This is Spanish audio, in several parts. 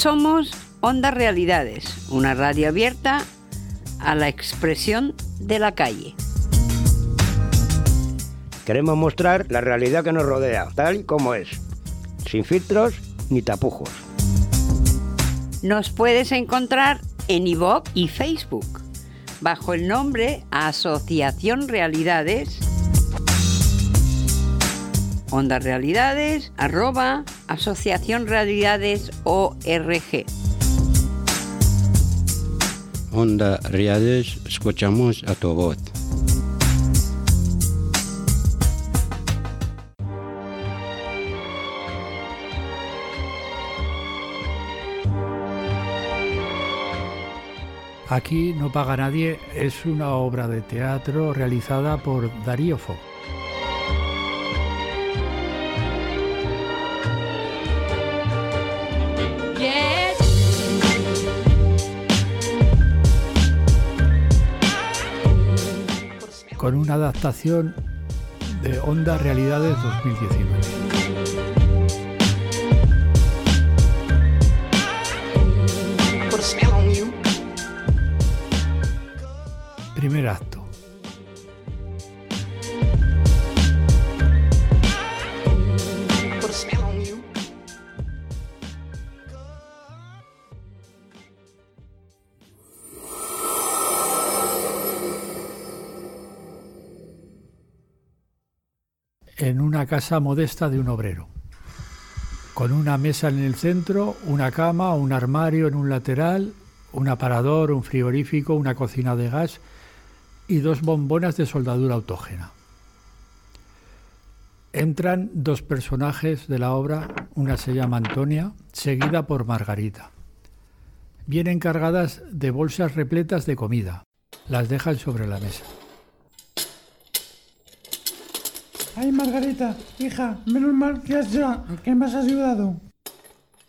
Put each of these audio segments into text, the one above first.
Somos Onda Realidades, una radio abierta a la expresión de la calle. Queremos mostrar la realidad que nos rodea, tal y como es, sin filtros ni tapujos. Nos puedes encontrar en iVoox y Facebook bajo el nombre Asociación Realidades. Onda Realidades, arroba Asociación Realidades ORG. Onda Realidades, escuchamos a tu voz. Aquí no paga nadie es una obra de teatro realizada por Darío Fo. Con una adaptación de Onda Realidades 2019. Casa modesta de un obrero, con una mesa en el centro, una cama, un armario en un lateral, un aparador, un frigorífico, una cocina de gas y dos bombonas de soldadura autógena. Entran dos personajes de la obra, una se llama Antonia, seguida por Margarita. Vienen cargadas de bolsas repletas de comida. Las dejan sobre la mesa. Ay, Margarita, hija, menos mal que, has ya, que me has ayudado.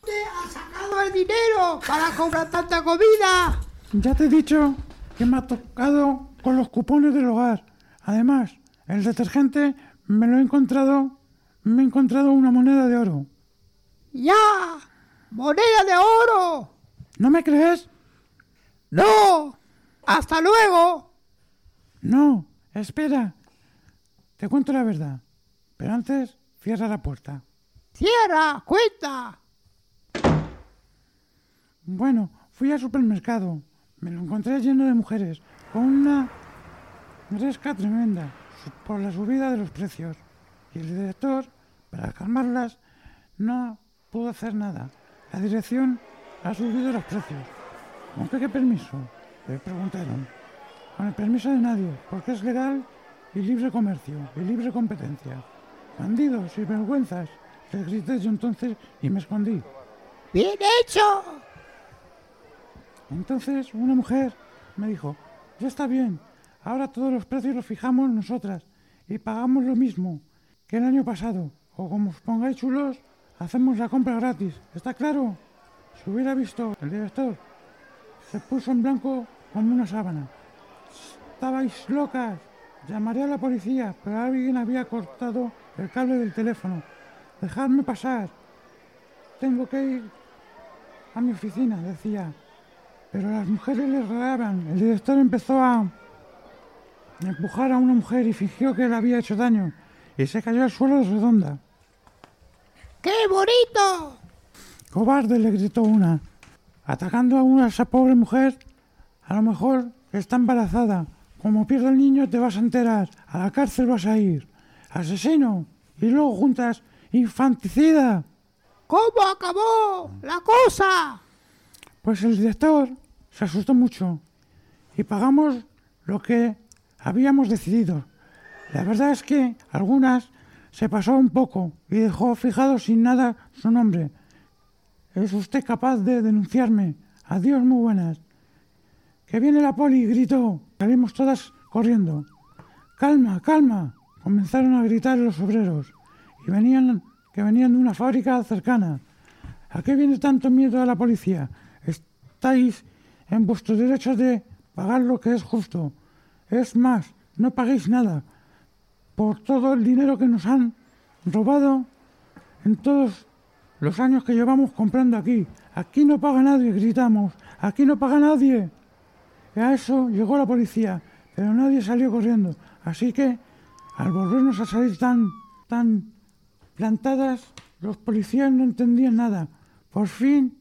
¿Dónde has sacado el dinero para comprar tanta comida? Ya te he dicho que me ha tocado con los cupones del hogar. Además, el detergente me lo he encontrado, me he encontrado una moneda de oro. ¡Ya! ¡Moneda de oro! ¿No me crees? ¡No! ¡Hasta luego! No, espera. Te cuento la verdad. Pero antes, cierra la puerta. ¡Cierra! ¡Cuenta! Bueno, fui al supermercado. Me lo encontré lleno de mujeres, con una resca tremenda por la subida de los precios. Y el director, para calmarlas, no pudo hacer nada. La dirección ha subido los precios. ¿Con qué, qué permiso? Le preguntaron. Con el permiso de nadie, porque es legal y libre comercio y libre competencia. Bandidos y vergüenzas, les grité yo entonces y me escondí. ¡Bien hecho! Entonces una mujer me dijo, ya está bien, ahora todos los precios los fijamos nosotras y pagamos lo mismo que el año pasado. O como os pongáis chulos, hacemos la compra gratis. ¿Está claro? Si hubiera visto el director, se puso en blanco como una sábana. Estabais locas. Llamaré a la policía, pero alguien había cortado el cable del teléfono. Dejadme pasar. Tengo que ir a mi oficina, decía. Pero las mujeres le rodeaban. El director empezó a empujar a una mujer y fingió que le había hecho daño. Y se cayó al suelo de redonda. ¡Qué bonito! Cobarde, le gritó una. Atacando a una esa pobre mujer, a lo mejor está embarazada. Como pierda el niño te vas a enterar. A la cárcel vas a ir. Asesino. Y luego juntas infanticida. ¿Cómo acabó la cosa? Pues el director se asustó mucho y pagamos lo que habíamos decidido. La verdad es que algunas se pasó un poco y dejó fijado sin nada su nombre. ¿Es usted capaz de denunciarme? Adiós, muy buenas. Que viene la poli, gritó. Salimos todas corriendo. Calma, calma. Comenzaron a gritar los obreros y venían que venían de una fábrica cercana. ¿A qué viene tanto miedo a la policía? Estáis en vuestro derecho de pagar lo que es justo. Es más, no paguéis nada por todo el dinero que nos han robado en todos los años que llevamos comprando aquí. Aquí no paga nadie, gritamos. Aquí no paga nadie. Y a eso llegó la policía, pero nadie salió corriendo. Así que, al volvernos a salir tan, tan plantadas, los policías no entendían nada. Por fin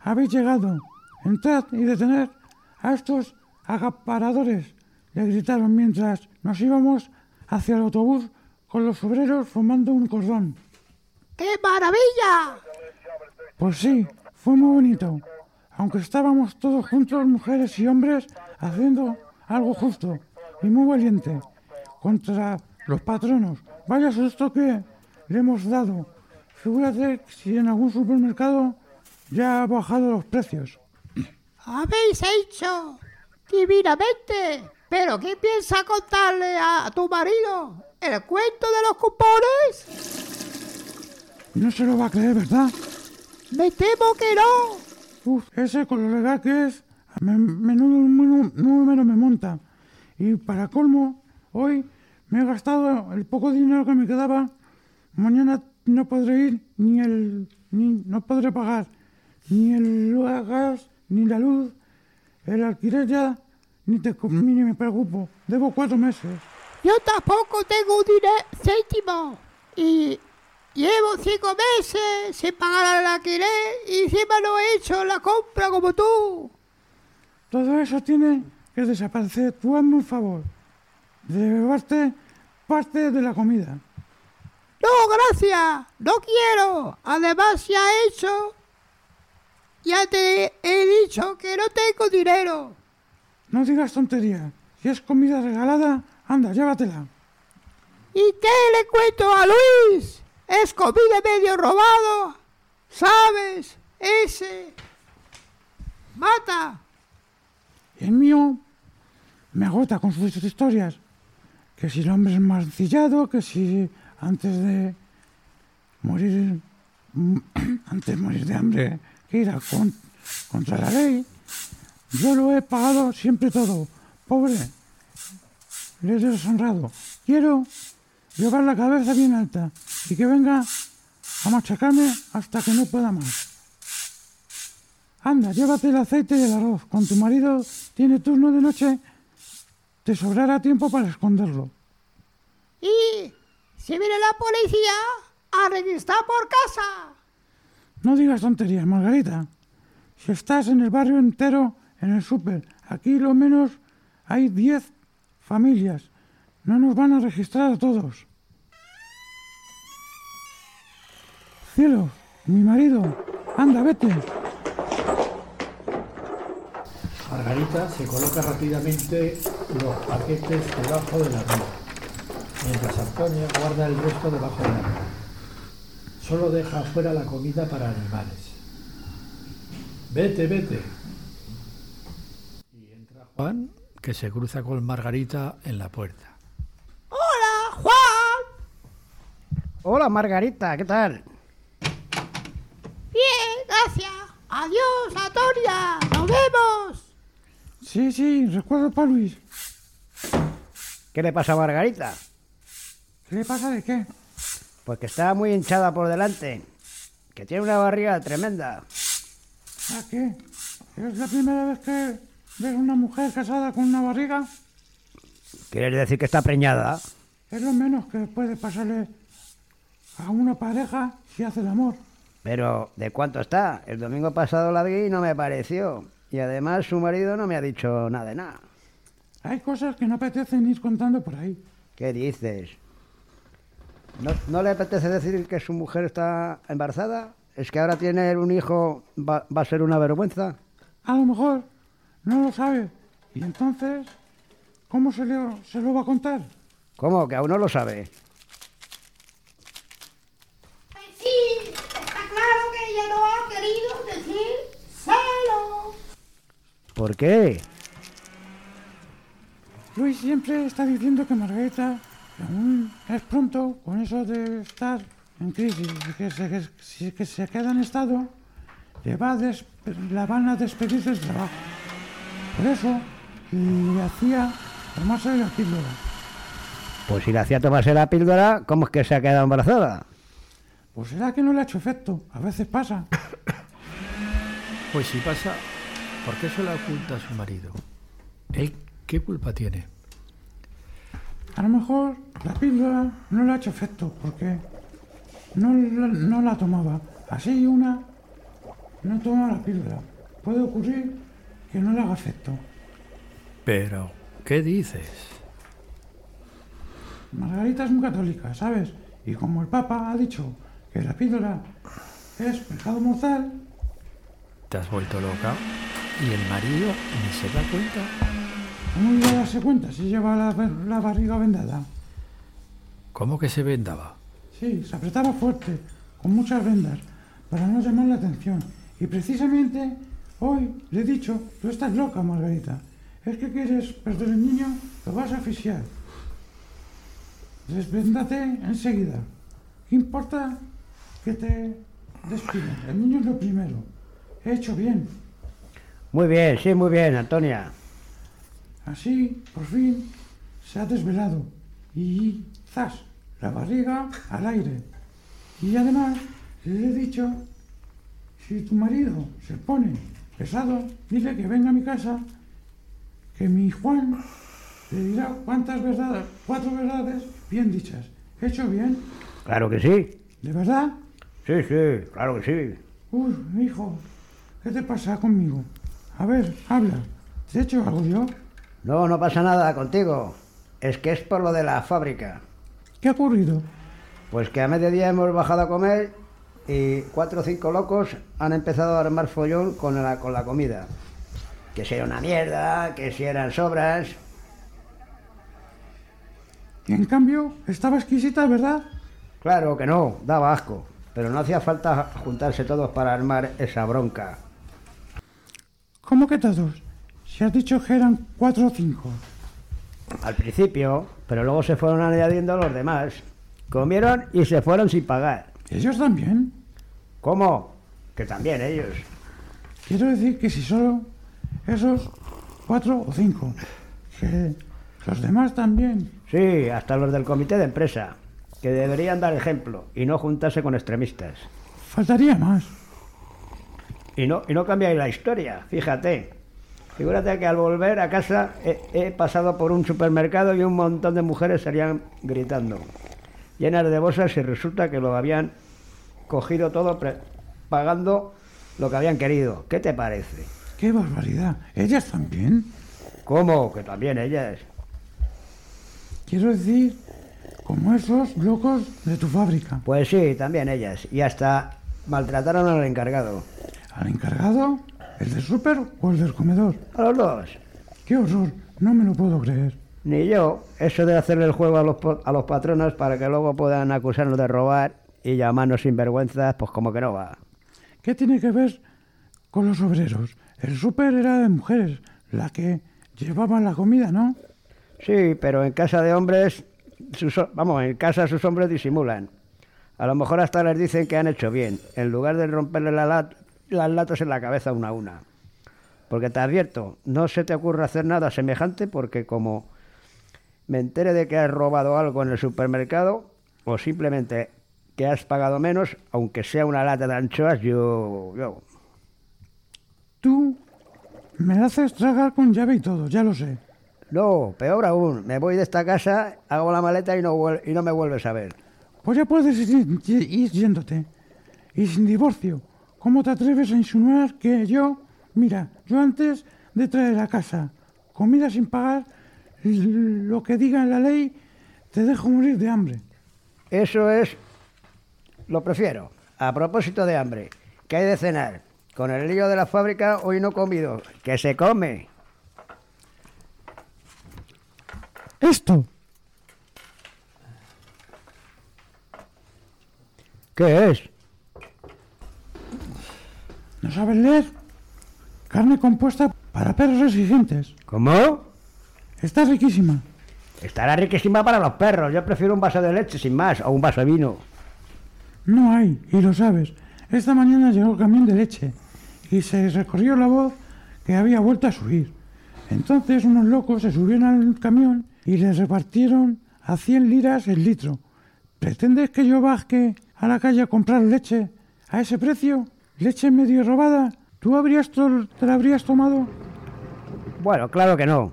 habéis llegado. Entrad y detened a estos agaparadores, le gritaron mientras nos íbamos hacia el autobús con los obreros formando un cordón. ¡Qué maravilla! Pues sí, fue muy bonito. Aunque estábamos todos juntos, mujeres y hombres, haciendo algo justo y muy valiente contra los patronos. Vaya susto que le hemos dado. Figúrate si en algún supermercado ya ha bajado los precios. Habéis hecho divinamente. ¿Pero qué piensa contarle a tu marido? ¿El cuento de los cupones? No se lo va a creer, ¿verdad? Me temo que no. Uf, ese con lo legal que es, a me- menudo número, número me monta. Y para colmo, hoy me he gastado el poco dinero que me quedaba. Mañana no podré ir ni el, ni no podré pagar ni el gas, ni la luz, el alquiler ya, ni, te, ni me preocupo. Debo cuatro meses. Yo tampoco tengo dinero céntimo. Y llevo cinco meses sin pagar el alquiler y encima no he hecho la compra como tú. Todo eso tiene que desaparecer. Tú hazme un favor llevarte parte de la comida. No, gracias. No quiero. Además ya he hecho. Ya te he dicho que no tengo dinero. No digas tonterías. Si es comida regalada, anda, llévatela. ¿Y qué le cuento a Luis? Es comida medio robado. ¿Sabes? Ese. Mata. El mío me agota con sus historias. Que si el hombre es mancillado, que si antes de morir, antes de morir de hambre, que ir a con- contra la ley. Yo lo he pagado siempre todo. Pobre, le he deshonrado. Quiero llevar la cabeza bien alta y que venga a machacarme hasta que no pueda más. Anda, llévate el aceite y el arroz. Con tu marido tiene turno de noche, te sobrará tiempo para esconderlo. Y si viene la policía, a registrar por casa. No digas tonterías, Margarita. Si estás en el barrio entero, en el súper, aquí lo menos hay 10 familias. No nos van a registrar a todos. Cielo, mi marido, anda, vete. Margarita se coloca rápidamente los paquetes debajo de la mesa, mientras Antonio guarda el resto debajo de la mesa. Solo deja afuera la comida para animales. Vete, vete. Y entra Juan, que se cruza con Margarita en la puerta. ¡Hola, Juan! Hola Margarita, ¿qué tal? Bien, gracias. Adiós, Antonia. Nos vemos. Sí, sí, recuerdo para Luis. ¿Qué le pasa a Margarita? ¿Qué le pasa de qué? Pues que está muy hinchada por delante, que tiene una barriga tremenda. ¿A qué? ¿Es la primera vez que ves una mujer casada con una barriga? ¿Quieres decir que está preñada? Es lo menos que puede pasarle a una pareja si hace el amor. Pero, ¿de cuánto está? El domingo pasado la vi y no me pareció. Y además su marido no me ha dicho nada de nada. Hay cosas que no apetecen ir contando por ahí. ¿Qué dices? ¿No, no le apetece decir que su mujer está embarazada? ¿Es que ahora tener un hijo va, va a ser una vergüenza? A lo mejor no lo sabe. Y entonces, ¿cómo se, le, se lo va a contar? ¿Cómo? Que aún no lo sabe. Pues sí, está claro que ella no ha querido decir celo. ¿Por qué? Luis siempre está diciendo que Margarita que aún es pronto con eso de estar en crisis y que se, que, si- que se queda en estado, le va a des- la van a despedir del trabajo. Por eso le hacía tomarse la píldora. Pues si le hacía tomarse la píldora, ¿cómo es que se ha quedado embarazada? Pues será que no le ha hecho efecto. A veces pasa. Pues si pasa, ¿por qué se la oculta a su marido? ¿Él qué culpa tiene? A lo mejor la píldora no le ha hecho efecto porque no la, no la tomaba. Así una no toma la píldora. Puede ocurrir que no le haga efecto. Pero, ¿qué dices? Margarita es muy católica, ¿sabes? Y como el Papa ha dicho que la píldora es pecado mortal, ¿Te has vuelto loca? ¿Y el marido ni se da cuenta? ¿cómo iba a darse cuenta si lleva la, la barriga vendada? ¿Cómo que se vendaba? Sí, se apretaba fuerte, con muchas vendas, para no llamar la atención. Y precisamente hoy le he dicho, tú estás loca, Margarita. Es que quieres perder el niño, lo vas a asfixiar. Desvéndate enseguida. ¿Qué importa que te despiden? El niño es lo primero. He hecho bien. Muy bien, sí, muy bien, Antonia. Así, por fin, se ha desvelado. Y ¡zas! La barriga al aire. Y además, le he dicho, si tu marido se pone pesado, dile que venga a mi casa, que mi Juan le dirá cuántas verdades, cuatro verdades bien dichas. ¿He hecho bien? Claro que sí. ¿De verdad? Sí, sí, claro que sí. Uy, hijo, ¿qué te pasa conmigo? A ver, habla. ¿Te he hecho algo yo? No, no pasa nada contigo. Es que es por lo de la fábrica. ¿Qué ha ocurrido? Pues que a mediodía hemos bajado a comer y cuatro o cinco locos han empezado a armar follón con la, con la comida. Que si era una mierda, que si eran sobras. Y en cambio, estaba exquisita, ¿verdad? Claro que no, daba asco. Pero no hacía falta juntarse todos para armar esa bronca. ¿Cómo que todos? Si has dicho que eran cuatro o cinco. Al principio, pero luego se fueron añadiendo los demás. Comieron y se fueron sin pagar. ¿Ellos también? ¿Cómo? Que también ellos. Quiero decir que si solo esos cuatro o cinco, que los demás también. Sí, hasta los del comité de empresa, que deberían dar ejemplo y no juntarse con extremistas. Faltaría más. Y no, y no cambiáis la historia, fíjate. Figúrate que al volver a casa he, he pasado por un supermercado y un montón de mujeres salían gritando, llenas de bolsas y resulta que lo habían cogido todo pre- pagando lo que habían querido. ¿Qué te parece? ¡Qué barbaridad! ¿Ellas también? ¿Cómo? Que también ellas. Quiero decir, como esos locos de tu fábrica. Pues sí, también ellas. Y hasta maltrataron al encargado. ¿Al encargado? ¿El del súper o el del comedor? A los dos. ¡Qué horror! No me lo puedo creer. Ni yo. Eso de hacerle el juego a los, a los patronos para que luego puedan acusarnos de robar y llamarnos sinvergüenzas, pues como que no va. ¿Qué tiene que ver con los obreros? El súper era de mujeres, la que llevaban la comida, ¿no? Sí, pero en casa de hombres, sus, vamos, en casa sus hombres disimulan. A lo mejor hasta les dicen que han hecho bien, en lugar de romperle la las latas en la cabeza una a una. Porque te advierto, no se te ocurre hacer nada semejante porque como me entere de que has robado algo en el supermercado o simplemente que has pagado menos, aunque sea una lata de anchoas, yo... yo Tú me haces tragar con llave y todo, ya lo sé. No, peor aún, me voy de esta casa, hago la maleta y no, y no me vuelves a ver. Pues ya puedes ir, ir yéndote. Y sin divorcio. ¿Cómo te atreves a insinuar que yo... Mira, yo antes de traer a casa comida sin pagar, lo que diga en la ley, te dejo morir de hambre. Eso es, lo prefiero. A propósito de hambre, ¿qué hay de cenar? Con el lío de la fábrica hoy no he comido. Que se come. Esto. ¿Qué es? ¿No sabes leer? Carne compuesta para perros exigentes. ¿Cómo? Está riquísima. Estará riquísima para los perros. Yo prefiero un vaso de leche sin más, o un vaso de vino. No hay, y lo sabes. Esta mañana llegó el camión de leche y se recorrió la voz que había vuelto a subir. Entonces unos locos se subieron al camión y les repartieron a 100 liras el litro. ¿Pretendes que yo baje a la calle a comprar leche a ese precio? ¿Leche medio robada? ¿Tú habrías te la habrías tomado? Bueno, claro que no.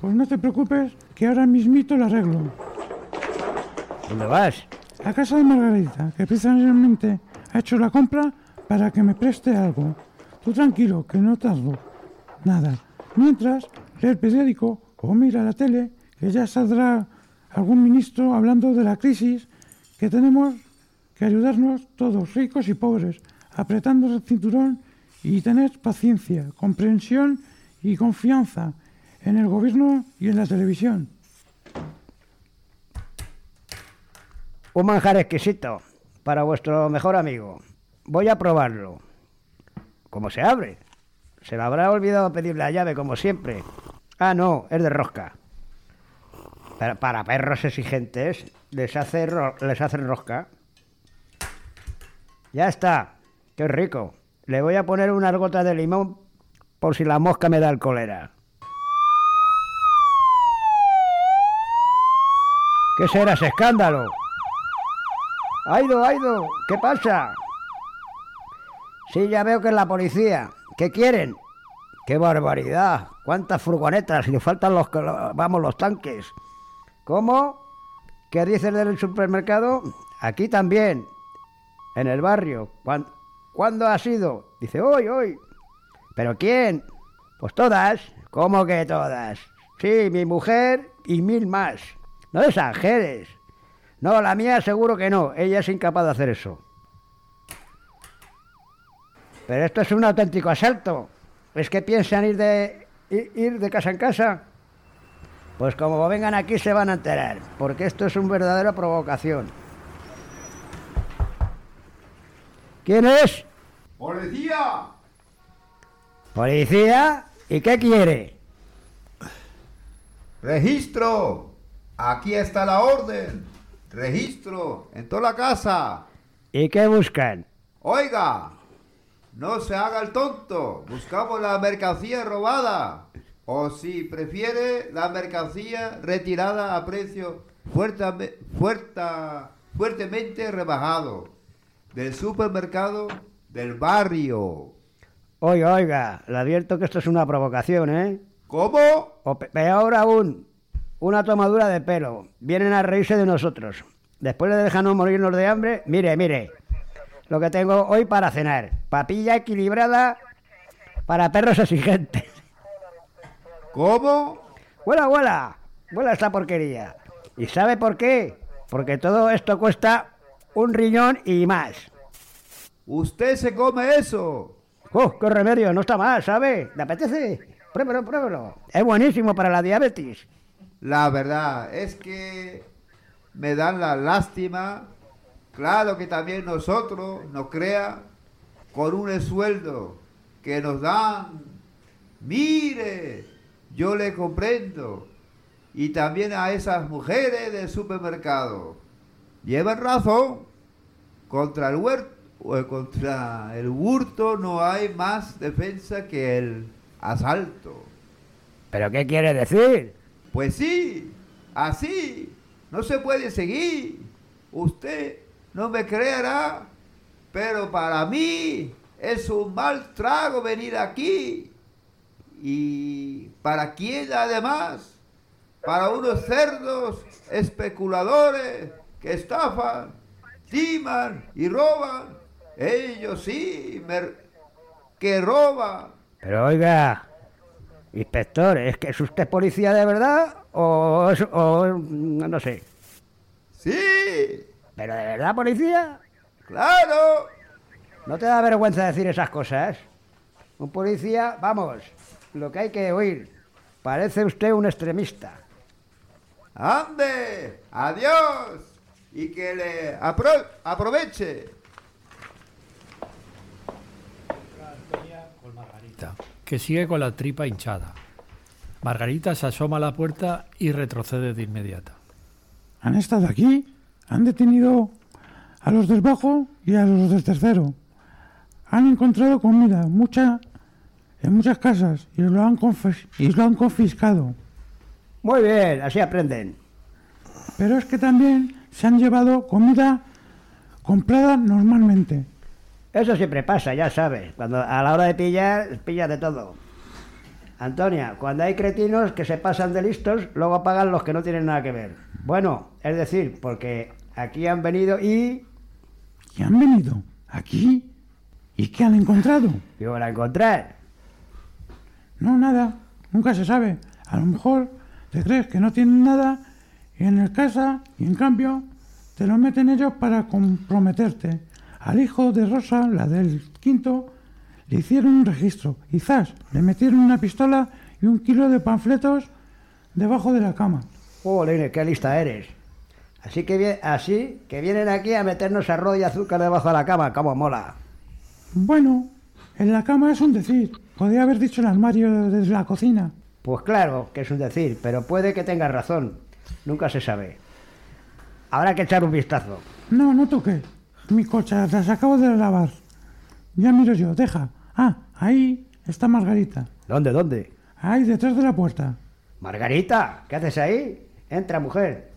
Pues no te preocupes, que ahora mismito lo arreglo. ¿Dónde vas? La casa de Margarita, que precisamente ha hecho la compra para que me preste algo. Tú tranquilo, que no tardo. Nada. Mientras, lee el periódico o mira la tele, que ya saldrá algún ministro hablando de la crisis, que tenemos que ayudarnos todos, ricos y pobres, apretando el cinturón y tener paciencia, comprensión y confianza en el gobierno y en la televisión. Un manjar exquisito para vuestro mejor amigo. Voy a probarlo. ¿Cómo se abre? Se le habrá olvidado pedir la llave, como siempre. Ah, no, es de rosca. Para, perros exigentes, les hace, les hace rosca. Ya está. Qué rico. Le voy a poner unas gotas de limón por si la mosca me da el cólera. ¿Qué será ese escándalo? Aido, Aido, ¿qué pasa? Sí, ya veo que es la policía. ¿Qué quieren? ¡Qué barbaridad! ¿Cuántas furgonetas? Le faltan los, vamos, los tanques. ¿Cómo? ¿Qué dices del supermercado? Aquí también, en el barrio. ¿Cuán- ¿Cuándo ha sido? Dice, hoy, hoy. ¿Pero quién? Pues todas. ¿Cómo que todas? Sí, mi mujer y mil más. No exageres. No, la mía seguro que no. Ella es incapaz de hacer eso. Pero esto es un auténtico asalto. ¿Es que piensan ir de, ir de casa en casa? Pues como vengan aquí se van a enterar, porque esto es una verdadera provocación. ¿Quién es? ¡Policía! ¿Policía? ¿Y qué quiere? ¡Registro! Aquí está la orden. Registro en toda la casa. ¿Y qué buscan? Oiga, no se haga el tonto. Buscamos la mercancía robada. O si prefiere, la mercancía retirada a precio fuertame- fuerta- fuertemente rebajado del supermercado del barrio. Oiga, oiga, le advierto que esto es una provocación, ¿eh? ¿Cómo? O pe- peor aún, una tomadura de pelo. Vienen a reírse de nosotros. Después de dejarnos morirnos de hambre, mire, mire, lo que tengo hoy para cenar. Papilla equilibrada para perros exigentes. ¿Cómo? ¡Huela, huela! ¡Huela esta porquería! ¿Y sabe por qué? Porque todo esto cuesta un riñón y más. ¿Usted se come eso? ¡Oh, qué remedio! No está mal, ¿sabe? ¿Le apetece? Pruébelo, pruébelo. Es buenísimo para la diabetes. La verdad es que me dan la lástima. Claro que también nosotros nos crea con un sueldo que nos dan. Mire, yo le comprendo. Y también a esas mujeres del supermercado. Llevan razón. Contra el huerto, contra el hurto no hay más defensa que el asalto. ¿Pero qué quiere decir? Pues sí, así no se puede seguir. Usted no me creerá, pero para mí es un mal trago venir aquí. ¿Y para quién además? Para unos cerdos especuladores que estafan, timan y roban. Ellos sí, mer- que roban. Pero oiga, inspector, ¿es que es usted policía de verdad o, es- o no sé? Sí, ¿Pero de verdad policía? claro. ¿No te da vergüenza decir esas cosas? Un policía, vamos, lo que hay que oír. Parece usted un extremista. ¡Ande! ¡Adiós! Y que le apro- aproveche. Margarita, que sigue con la tripa hinchada. Margarita se asoma a la puerta y retrocede de inmediato. Han estado aquí, han detenido a los del bajo y a los del tercero. Han encontrado comida, mucha, en muchas casas, y lo han, confis- y lo han confiscado. Muy bien, así aprenden. Pero es que también se han llevado comida comprada normalmente. Eso siempre pasa, ya sabes. Cuando a la hora de pillar, pillas de todo. Antonia, cuando hay cretinos que se pasan de listos, luego pagan los que no tienen nada que ver. Bueno, es decir, porque aquí han venido y... ¿Y han venido? ¿Aquí? ¿Y qué han encontrado? ¿Qué van a encontrar? No, nada. Nunca se sabe. A lo mejor te crees que no tienen nada y en el casa, y en cambio, te lo meten ellos para comprometerte. Al hijo de Rosa, la del quinto, le hicieron un registro zas, le metieron una pistola y un kilo de panfletos debajo de la cama. Jolín, qué lista eres. Así que, así que vienen aquí a meternos arroz y azúcar debajo de la cama, como mola. Bueno, en la cama es un decir. Podría haber dicho el armario de la cocina. Pues claro que es un decir, pero puede que tengas razón. Nunca se sabe. Habrá que echar un vistazo. No, no toque. Mi cocha las acabo de lavar. Ya miro yo, deja. Ah, ahí está Margarita. ¿Dónde, dónde? Ahí, detrás de la puerta. Margarita, ¿qué haces ahí? Entra, mujer.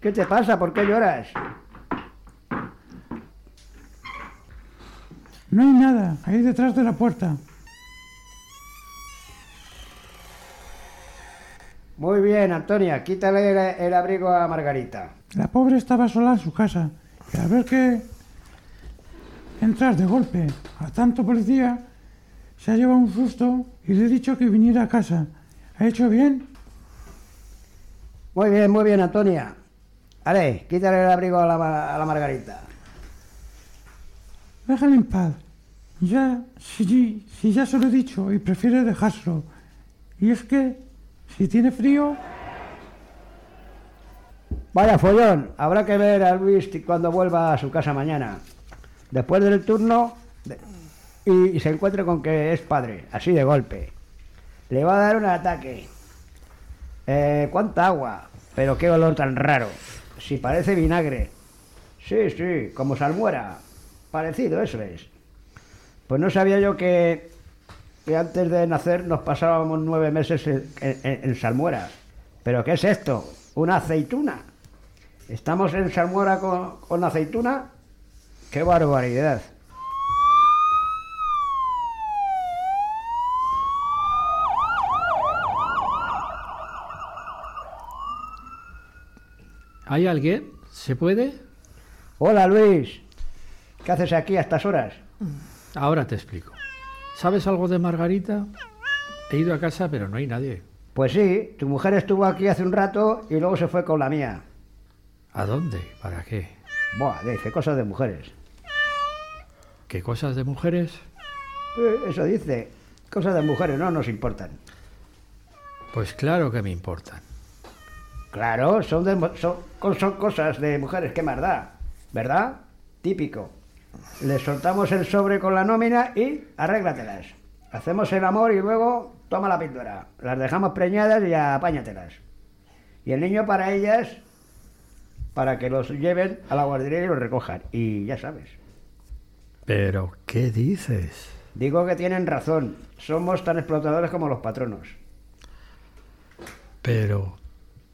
¿Qué te pasa? ¿Por qué lloras? No hay nada, ahí detrás de la puerta. Muy bien, Antonia, quítale el, el abrigo a Margarita. La pobre estaba sola en su casa. Y al ver que entrar de golpe a tanto policía, se ha llevado un susto y le he dicho que viniera a casa. ¿Ha hecho bien? Muy bien, muy bien, Antonia. Ale, quítale el abrigo a la, a la Margarita. Déjale en paz. Ya, si, si ya se lo he dicho y prefiere dejárselo. Y es que, si tiene frío, Vaya follón, habrá que ver a Luis cuando vuelva a su casa mañana. Después del turno y se encuentre con que es padre, así de golpe. Le va a dar un ataque. Eh, ¿Cuánta agua? Pero qué olor tan raro. Si parece vinagre. Sí, sí, como salmuera. Parecido, eso es. Pues no sabía yo que, que antes de nacer nos pasábamos nueve meses en, en- en salmuera. ¿Pero qué es esto? ¿Una aceituna? ¿Estamos en salmuera con, con aceituna? ¡Qué barbaridad! ¿Hay alguien? ¿Se puede? Hola Luis, ¿qué haces aquí a estas horas? Ahora te explico. ¿Sabes algo de Margarita? He ido a casa, pero no hay nadie. Pues sí, tu mujer estuvo aquí hace un rato y luego se fue con la mía. ¿A dónde? ¿Para qué? Buah, dice cosas de mujeres. ¿Qué cosas de mujeres? Eh, Eso dice, cosas de mujeres no nos importan. Pues claro que me importan. Claro, son, de son, son cosas de mujeres, qué más da, ¿verdad? Típico. Le soltamos el sobre con la nómina y arréglatelas. Hacemos el amor y luego toma la píldora. Las dejamos preñadas y apáñatelas. Y el niño para ellas, para que los lleven a la guardería y los recojan. Y ya sabes. ¿Pero qué dices? Digo que tienen razón. Somos tan explotadores como los patronos. Pero,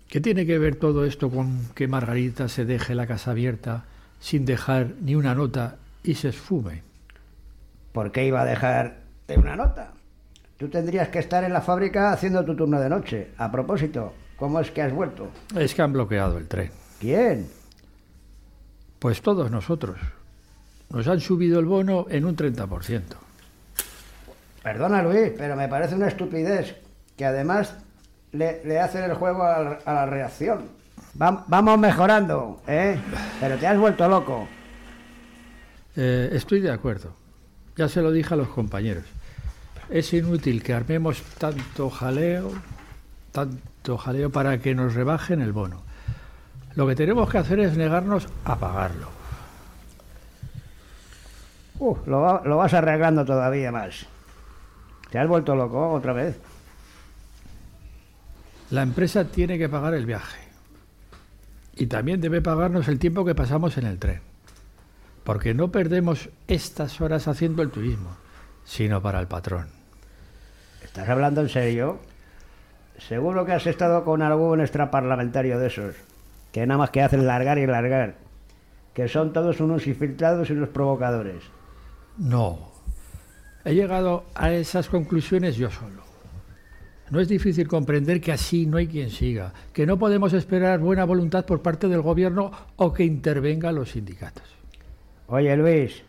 ¿qué tiene que ver todo esto con que Margarita se deje la casa abierta sin dejar ni una nota y se esfume? ¿Por qué iba a dejarte una nota? Tú tendrías que estar en la fábrica haciendo tu turno de noche. A propósito, ¿cómo es que has vuelto? Es que han bloqueado el tren. ¿Quién? Pues todos nosotros. Nos han subido el bono en un 30%. Perdona Luis, pero me parece una estupidez que además le, le hacen el juego a, la- a la reacción. Va- vamos mejorando, ¿eh? Pero te has vuelto loco. Eh, estoy de acuerdo. Ya se lo dije a los compañeros. Es inútil que armemos tanto jaleo, tanto jaleo para que nos rebajen el bono. Lo que tenemos que hacer es negarnos a pagarlo. Uh, lo, va- lo vas arreglando todavía más. ¿Te has vuelto loco otra vez? La empresa tiene que pagar el viaje. Y también debe pagarnos el tiempo que pasamos en el tren. Porque no perdemos estas horas haciendo el turismo, sino para el patrón. ¿Estás hablando en serio? Seguro que has estado con algún extraparlamentario de esos, que nada más que hacen largar y largar. que son todos unos infiltrados y unos provocadores. No. He llegado a esas conclusiones yo solo. No es difícil comprender que así no hay quien siga, que no podemos esperar buena voluntad por parte del gobierno o que intervengan los sindicatos. Oye, Luis,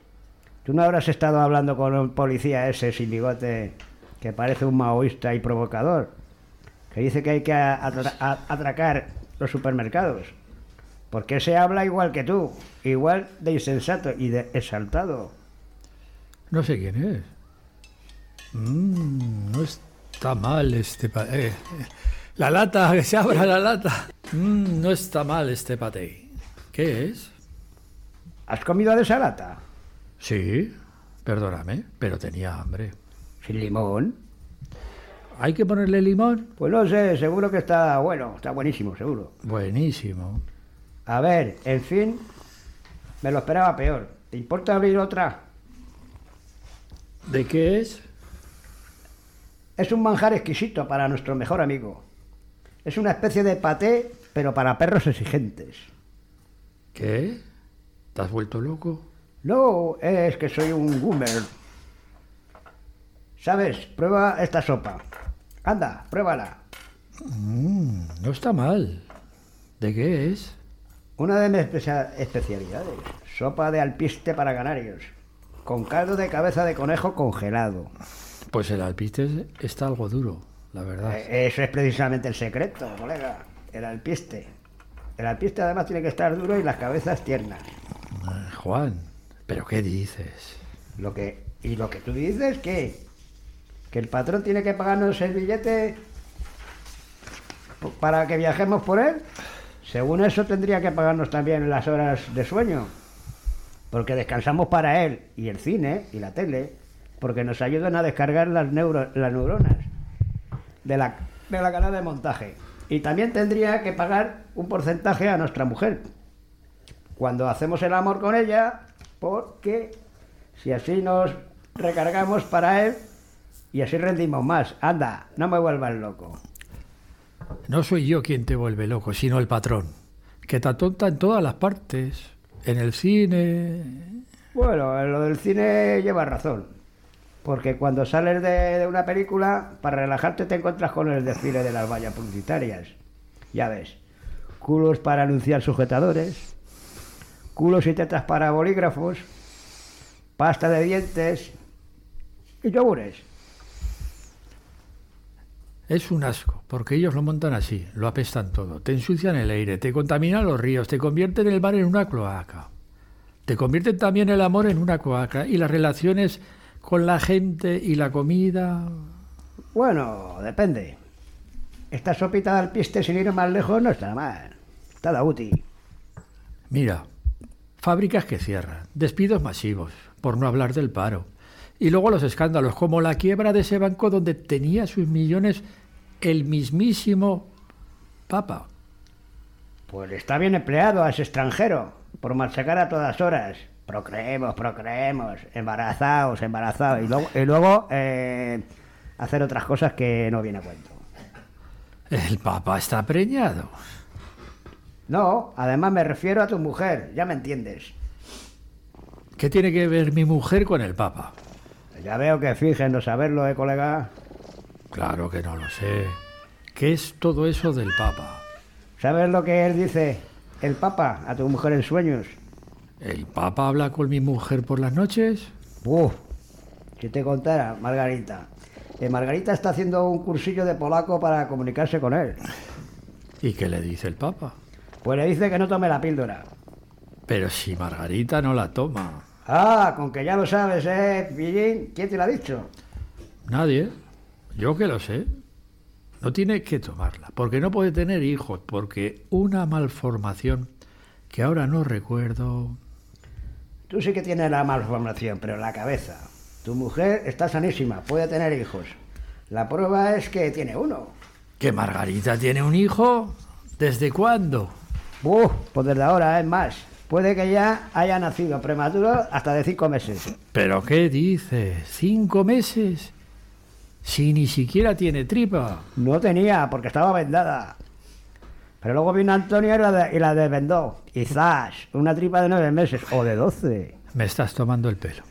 ¿tú no habrás estado hablando con un policía ese sin bigote que parece un maoísta y provocador? Que dice que hay que atracar los supermercados. Porque se habla igual que tú, igual de insensato y de exaltado. No sé quién es. Mm, no está mal este pa- eh, La lata, que se abra la lata. Mm, no está mal este paté. ¿Qué es? ¿Has comido de esa lata? Sí, perdóname, pero tenía hambre. ¿Sin limón? ¿Hay que ponerle limón? Pues no sé, seguro que está bueno, está buenísimo, seguro. Buenísimo. A ver, en fin, me lo esperaba peor. ¿Te importa abrir otra? ¿De qué es? Es un manjar exquisito para nuestro mejor amigo. Es una especie de paté, pero para perros exigentes. ¿Qué? ¿Te has vuelto loco? No, es que soy un goomer. ¿Sabes? Prueba esta sopa. Anda, pruébala. Mm, no está mal. ¿De qué es? Una de mis especia- especialidades. Sopa de alpiste para canarios. Con caldo de cabeza de conejo congelado. Pues el alpiste está algo duro, la verdad. Eh, Eso es precisamente el secreto, colega. El alpiste. El alpiste además tiene que estar duro y las cabezas tiernas. Juan, ¿pero qué dices? Lo que, y lo que tú dices que, que el patrón tiene que pagarnos el billete para que viajemos por él. Según eso tendría que pagarnos también las horas de sueño. Porque descansamos para él y el cine y la tele. Porque nos ayudan a descargar las, las neuronas de la, de la canal de montaje. Y también tendría que pagar un porcentaje a nuestra mujer cuando hacemos el amor con ella, porque si así nos recargamos para él y así rendimos más. Anda, no me vuelvas loco. No soy yo quien te vuelve loco, sino el patrón, que te atonta en todas las partes, en el cine. Bueno, en lo del cine llevas razón. Porque cuando sales de, de una película, para relajarte te encuentras con el desfile de las vallas publicitarias. Ya ves, culos para anunciar sujetadores, culos y tetas para bolígrafos, pasta de dientes y yogures. Es un asco, porque ellos lo montan así, lo apestan todo, te ensucian el aire, te contaminan los ríos, te convierten el mar en una cloaca, te convierten también el amor en una cloaca y las relaciones con la gente y la comida. Bueno, depende. Esta sopita de alpiste sin ir más lejos no está mal. Está útil. Mira, fábricas que cierran, despidos masivos, por no hablar del paro. Y luego los escándalos, como la quiebra de ese banco donde tenía sus millones el mismísimo Papa. Pues está bien empleado a ese extranjero, por machacar a todas horas. Procreemos, procreemos, embarazados, embarazados. Y luego, y luego eh, hacer otras cosas que no viene a cuento. El Papa está preñado. No, además me refiero a tu mujer, ya me entiendes. ¿Qué tiene que ver mi mujer con el Papa? Ya veo que fingen no saberlo, ¿eh, colega? Claro que no lo sé. ¿Qué es todo eso del Papa? ¿Sabes lo que él dice? El Papa a tu mujer en sueños. ¿El Papa habla con mi mujer por las noches? Uf, si te contara, Margarita. Eh, Margarita está haciendo un cursillo de polaco para comunicarse con él. ¿Y qué le dice el Papa? Pues le dice que no tome la píldora. Pero si Margarita no la toma. Ah, con que ya lo sabes, ¿eh, Pillín? ¿Quién te lo ha dicho? Nadie. Yo que lo sé. No tiene que tomarla, porque no puede tener hijos, porque una malformación que ahora no recuerdo. Tú sí que tienes la malformación, pero la cabeza. Tu mujer está sanísima, puede tener hijos. La prueba es que tiene uno. ¿Que Margarita tiene un hijo? ¿Desde cuándo? Uf, pues desde ahora, es más. Puede que ya haya nacido prematuro hasta de cinco meses. ¿Pero qué dices? ¿Cinco meses? Si ni siquiera tiene tripa. No tenía, porque estaba vendada. Pero luego vino Antonio y la, de- y la desvendó. Zas, una tripa de nueve meses o de doce. Me estás tomando el pelo.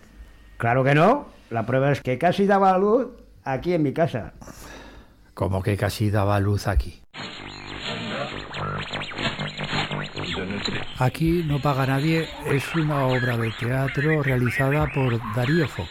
Claro que no. La prueba es que casi daba luz aquí en mi casa. Como que casi daba luz aquí. Aquí no paga nadie, es una obra de teatro realizada por Darío Fo.